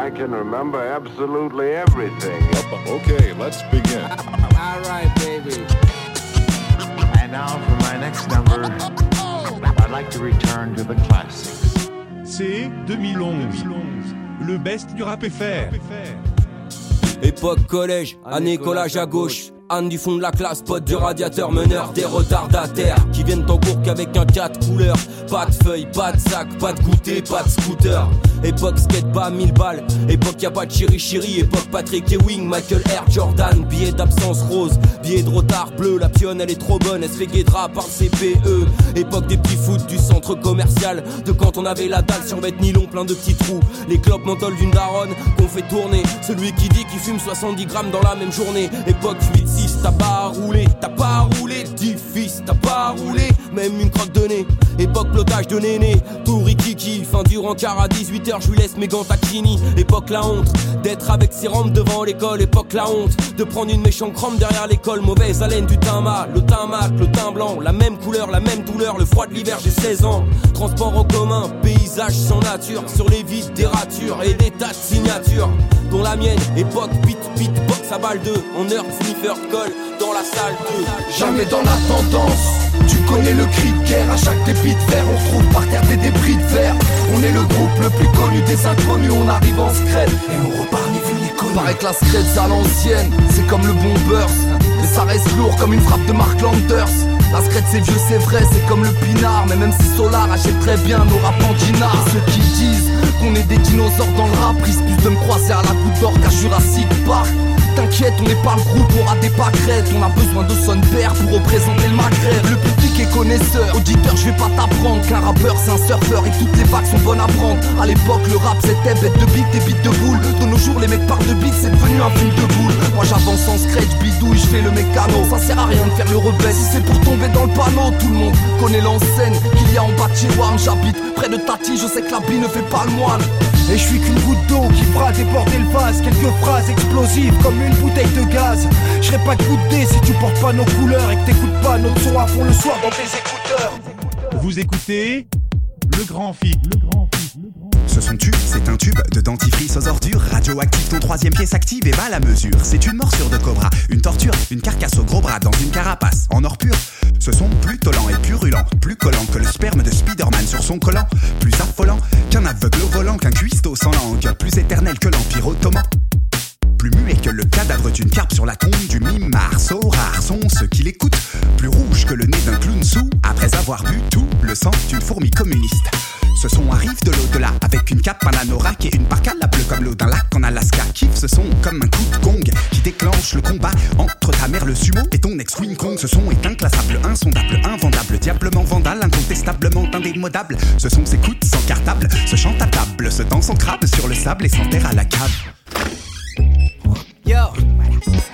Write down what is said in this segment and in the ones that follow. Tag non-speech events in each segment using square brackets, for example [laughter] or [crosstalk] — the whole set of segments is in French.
I can remember absolutely everything. Okay, let's begin. [laughs] All right, baby. And now for my next number, I'd like to return to the classics. C'est 2011. Le best du rap FR. Époque collège, année collage à gauche. Anne du fond de la classe, pote du radiateur, meneur des retardataires qui viennent en cours qu'avec un 4 couleurs. Pas de feuilles, pas de sac, pas de goûter, pas de scooter. Époque skate pas 1000 balles, époque y a pas de chiri chiri, époque Patrick Ewing, Michael Air Jordan, billet d'absence rose, billet de retard bleu, la pionne elle est trop bonne, elle se fait guédra par le CPE. Époque des petits foot du centre commercial, de quand on avait la dalle sur bête nylon plein de petits trous. Les clopes menthol d'une daronne qu'on fait tourner, celui qui dit qu'il fume 70 grammes dans la même journée. Époque see t'as pas roulé, t'as pas roulé, fils, t'as pas roulé, même une croque de nez. Époque plotage de néné, tout rikiki, fin du rencard à 18h, je lui laisse mes gants Kini. Époque la honte, d'être avec ses rampes devant l'école. Époque la honte, de prendre une méchante crampe derrière l'école. Mauvaise haleine du teint mat, le teint mat, le teint blanc, la même couleur, la même douleur, le froid de l'hiver, j'ai 16 ans. Transport en commun, paysage sans nature, sur les vides des ratures et des tas de signatures. Dont la mienne, époque pit pit box à balle 2, en heure sniffer colle dans la salle 2. Jamais dans la tendance. Tu connais le cri de guerre, à chaque débit de verre, on trouve par terre des débris de verre. On est le groupe le plus connu des inconnus, on arrive en scred et on repart ni vu ni que la scred à l'ancienne, c'est comme le bombers, mais ça reste lourd comme une frappe de Mark Landers. La scred c'est vieux, c'est vrai, c'est comme le pinard, mais même si Solar achète très bien nos rap Et ceux qui disent qu'on est des dinosaures dans le rap risquent plus de me croiser à la goutte d'or qu'à Jurassic Park. T'inquiète, on n'est pas le groupe, on a des pâquerettes. On a besoin de son père pour représenter le Maghreb. Le public est connaisseur, auditeur, je vais pas t'apprendre Qu'un rappeur c'est un surfeur et toutes les vagues sont bonnes à prendre. À l'époque le rap c'était bête de beat et beat de boule. De nos jours les mecs parlent de beat, c'est devenu un film de boule. Moi j'avance en scratch, bidouille, je fais le mécano. Ça sert à rien de faire le rebelle. Si c'est pour tomber dans le panneau Tout le monde connaît l'enseigne qu'il y a en bas de chez J'habite près de Tati, je sais que la bille ne fait pas le moine et je suis qu'une goutte d'eau qui fera déborder le vase. Quelques phrases explosives comme une bouteille de gaz. Je serais pas goûté si tu portes pas nos couleurs Et que t'écoutes pas notre son à fond le soir dans tes écouteurs. Vous écoutez Le Grand Fig. Ce c'est un tube de dentifrice aux ordures radioactif. Ton troisième pied s'active et va à la mesure. C'est une morsure de cobra, une torture, une carcasse au gros bras dans une carapace en or pur. Ce son plutôt lent et purulent, plus collant que le sperme de Spider-Man sur son collant, plus affolant qu'un aveugle volant, qu'un cuistot sans langue, plus éternel que l'Empire ottoman plus muet que le cadavre d'une carpe sur la tombe du mime Marceau. Rares sont ceux qui l'écoutent, plus rouge que le nez d'un clown sous, après avoir bu tout le sang d'une fourmi communiste. Ce son arrive de l'au-delà avec une cape, anorak et une parka la bleue comme l'eau d'un lac en Alaska. Kiffe ce son comme un coup de gong qui déclenche le combat entre ta mère le sumo et ton ex Wing Kong. Ce son est inclassable, insondable, invendable, diablement vandale, incontestablement indémodable. Ce son s'écoute sans cartable, se chante à table, se danse en crabe sur le sable et s'enterre à la cave. Yo,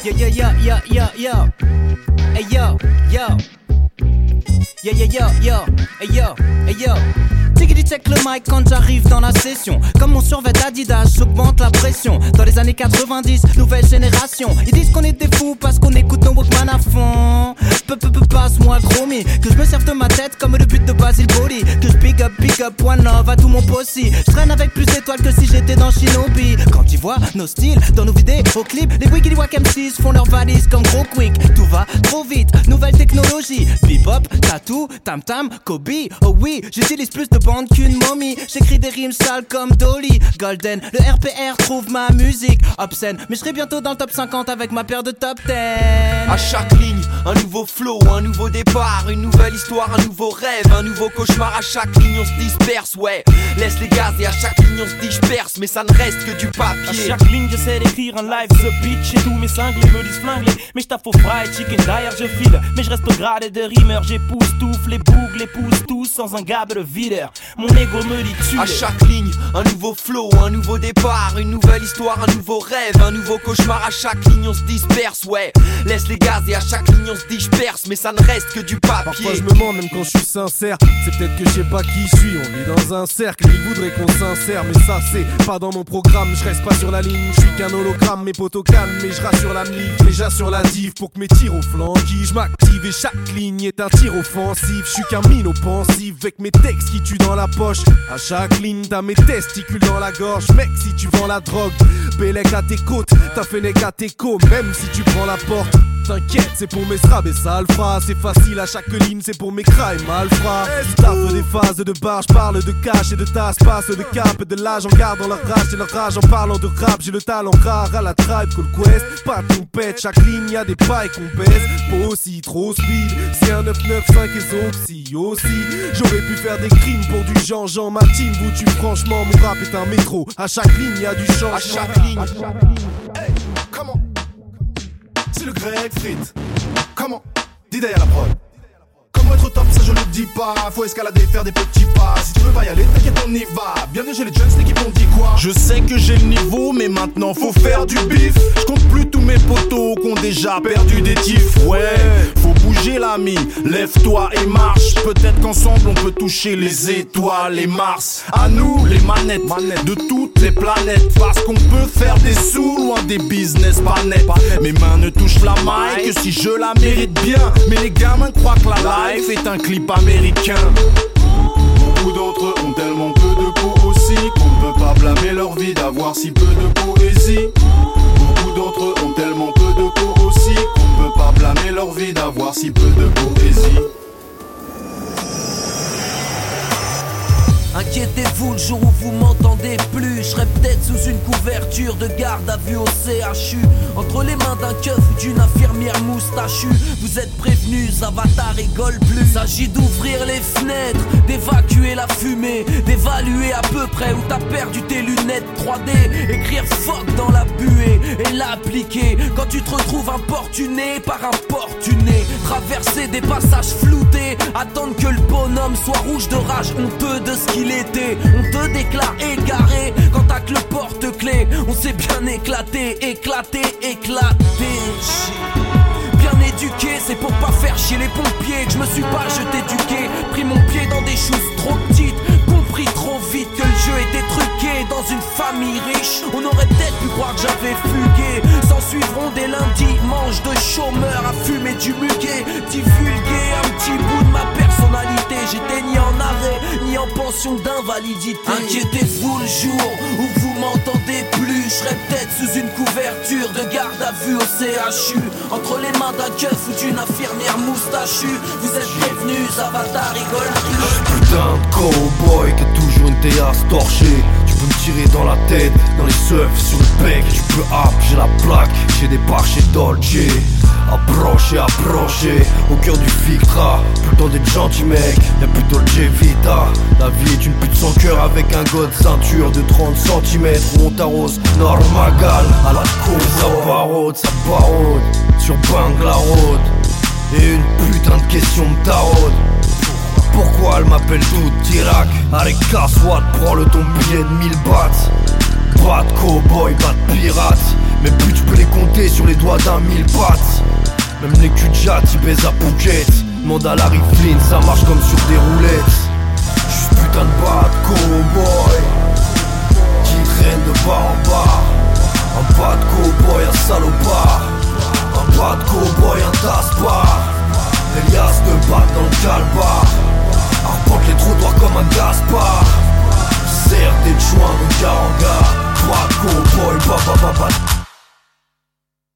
yo, yo, yo, yo, yo, yo, hey yo, yo, yo, yo, yo, yo, hey yo, hey yo. Tiggity check le mic quand j'arrive dans la session. Comme mon survêt Adidas, j'augmente la pression. Dans les années 90, nouvelle génération. Ils disent qu'on est des fous parce qu'on écoute nos Walkman à fond. Peu, peu, passe-moi chromie. Que je me serve de ma tête comme le but de Basil Boli. Que je big up, big up, one love à tout mon possi. Je traîne avec plus d'étoiles que si j'étais dans Shinobi. Quand ils voient nos styles dans nos vidéos clips, les Wiggly Wack M6 font leurs valises comme gros quick. Tout va trop vite, nouvelle technologie. Tattoo, tam tam, Kobe. Oh oui, j'utilise plus de bande qu'une momie. J'écris des rimes sales comme Dolly. Golden, le RPR trouve ma musique obscène. Mais je serai bientôt dans le top 50 avec ma paire de top 10. À chaque ligne, un nouveau flow, un nouveau départ, une nouvelle histoire, un nouveau rêve, un nouveau cauchemar. À chaque ligne, on se disperse, ouais. Laisse les gaz et à chaque ligne, on se disperse. Mais ça ne reste que du papier. À chaque ligne, j'essaie d'écrire un live, the bitch. Et tous mes cinglés me disent flinguer. Mais je au fried chicken, derrière je file. Mais je reste au grade de rimeur. J'époustoufle les boucles, les pousse tous sans un gab de videur. Mon ego me dit tu À chaque ligne, un nouveau flow, un nouveau départ, une nouvelle histoire, un nouveau rêve, un nouveau cauchemar. À chaque ligne, on se disperse, ouais. Laisse les gaz et à chaque ligne, on se disperse. Mais ça ne reste que du papier. Parfois, je me mens, même quand je suis sincère. C'est peut-être que je sais pas qui je suis. On est dans un cercle, il voudrait qu'on s'insère. Mais ça, c'est pas dans mon programme. Je reste pas sur la ligne, je suis qu'un hologramme. Mes potos calmes, mais je rassure la mif. Déjà sur la div pour que mes tirs au flanc qui je m'active et chaque ligne est un tir offensif. Je suis qu'un mine offensif avec mes textes qui tuent dans la poche. À chaque ligne, t'as mes testicules dans la gorge. Mec, si tu vends la drogue, Bélec à tes côtes, t'as fait à tes même si tu prends la porte. T'inquiète, c'est pour mes straps et ça le fera. C'est facile à chaque ligne, c'est pour mes crimes malfrats. Tape des phases de barre, parle de cash et de tasse, passe de cap, de l'âge en gardant leur rage et leur rage en parlant de rap. J'ai le talent rare à la tribe, call quest. Pas de pète, chaque ligne y a des pailles qu'on baisse. Pas aussi trop speed, c'est un 995 et son aussi. J'aurais pu faire des crimes pour du Jean-Jean, ma team. Vous tu franchement, mon rap est un métro. À chaque ligne y a du changement. À chaque ligne. Comment? Dis derrière la prod. Comment être au top, je le dis pas. Faut escalader, faire des petits pas. Si tu veux pas y aller, t'inquiète, on y va. Bienvenue chez les jeunes, l'équipe, on dit quoi? Je sais que j'ai le niveau, mais maintenant faut faire du bif. Je compte plus tous mes potos qui ont déjà perdu des tifs. Ouais, faut bouger l'ami, lève-toi et marche. Peut-être qu'ensemble on peut toucher les étoiles et Mars. À nous, les manettes, de toutes les planètes. Parce qu'on peut faire des sous loin des business pas nets. Mes mains ne touchent la maille que si je la mérite bien. Mais les gamins croient que la life est un clip américain. Beaucoup d'entre eux ont tellement peu de peau aussi qu'on ne peut pas blâmer leur vie d'avoir si peu de poésie. Beaucoup d'entre eux ont tellement peu de peau aussi qu'on ne peut pas blâmer leur vie d'avoir si peu de poésie. Inquiétez-vous le jour où vous m'entendez plus. Je serai sous une couverture de garde à vue au CHU. Entre les mains d'un keuf ou d'une infirmière moustachue. Vous êtes prévenus, Avatar rigole plus. S'agit d'ouvrir les fenêtres, d'évacuer la fumée, d'évaluer à peu près où t'as perdu tes lunettes 3D. Écrire fuck dans la buée et l'appliquer. Quand tu te retrouves importuné par importuné. Traverser des passages floutés. Attendre que le bonhomme soit rouge de rage, honteux de ce qu'il on te déclare égaré le porte-clés. On s'est bien éclaté, éclaté, éclaté. Bien éduqué, c'est pour pas faire chier les pompiers que je me suis pas jeté du quai. Pris mon pied dans des choses trop petites, compris trop vite que le jeu était truqué. Dans une famille riche, on aurait peut-être pu croire que j'avais fugué. S'en suivront des lundis, manches de chômeurs à fumer du muguet. Divulguer un petit bout de ma personnalité, j'étais ni en arrêt en pension d'invalidité. Inquiétez-vous le jour où vous m'entendez plus. Je serai peut-être sous une couverture de garde à vue au CHU. Entre les mains d'un keuf ou d'une infirmière moustachue. Vous êtes prévenus, Avatar rigole plus. Putain cowboy qui a toujours une théillasse torchée. Peux me dans la tête, dans les seufs, sur le bec. Tu peux hop, j'ai la plaque, j'ai des parts chez Dolce. Approchez, approchez, au cœur du filtre. Plus le temps d'être gentil mec, y'a plus Dolce Vita. La vie est une pute sans cœur avec un god ceinture de 30 cm Où on t'arrose à la cour Ça barode, ça barode, sur Bangla Road Et une putain de question me taraude pourquoi elle m'appelle tout Irak Allez casse-toi, prends le ton billet de 1000 bahts. Pas de cowboy, de pirate. Mais plus tu peux les compter sur les doigts d'un mille pattes même les cul de ils à Phuket. Demande à Larry Flynn, ça marche comme sur des roulettes. J'suis putain de bad cowboy. Qui traîne de bas en bas. Un bad cowboy, un salopard. Un bad cowboy, un tasse Bop bop bop.